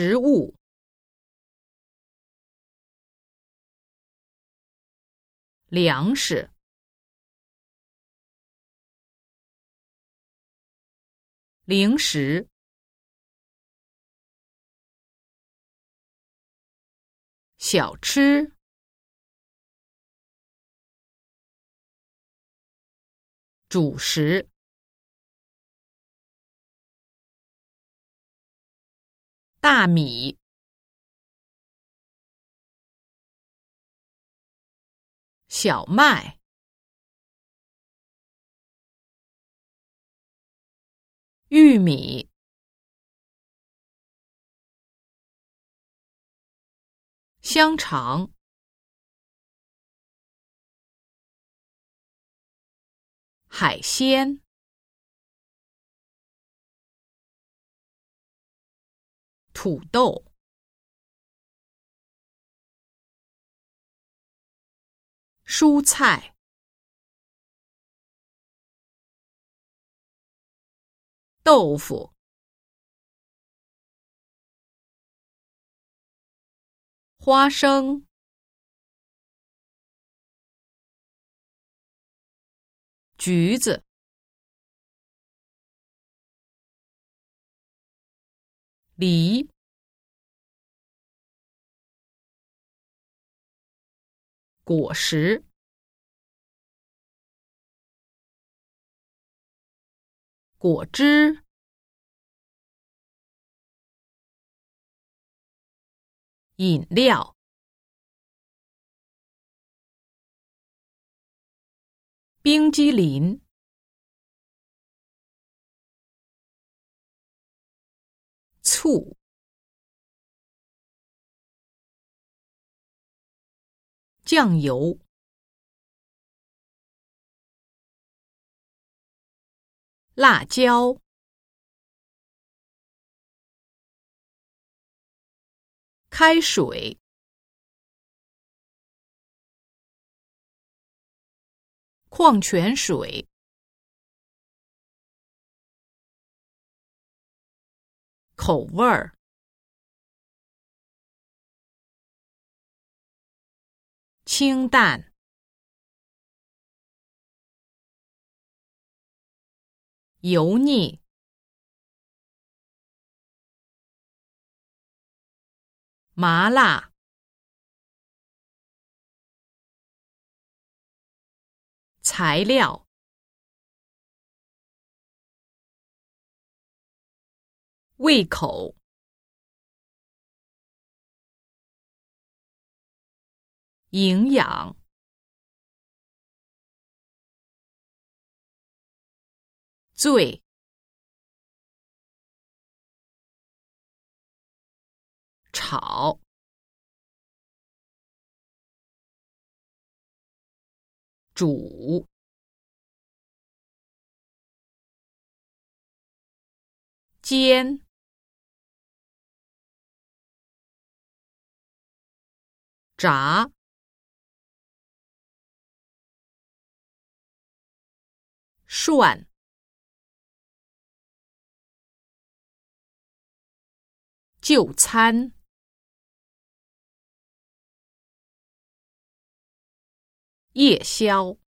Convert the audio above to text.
食物、粮食、零食、小吃、主食。大米、小麦、玉米、香肠、海鲜。土豆、蔬菜、豆腐、花生、橘子。梨、果实、果汁、饮料、冰激凌。醋、酱油、辣椒、开水、矿泉水。口味儿，清淡，油腻，麻辣，材料。胃口，营养，醉，炒，煮。煎。炸、涮、就餐、夜宵。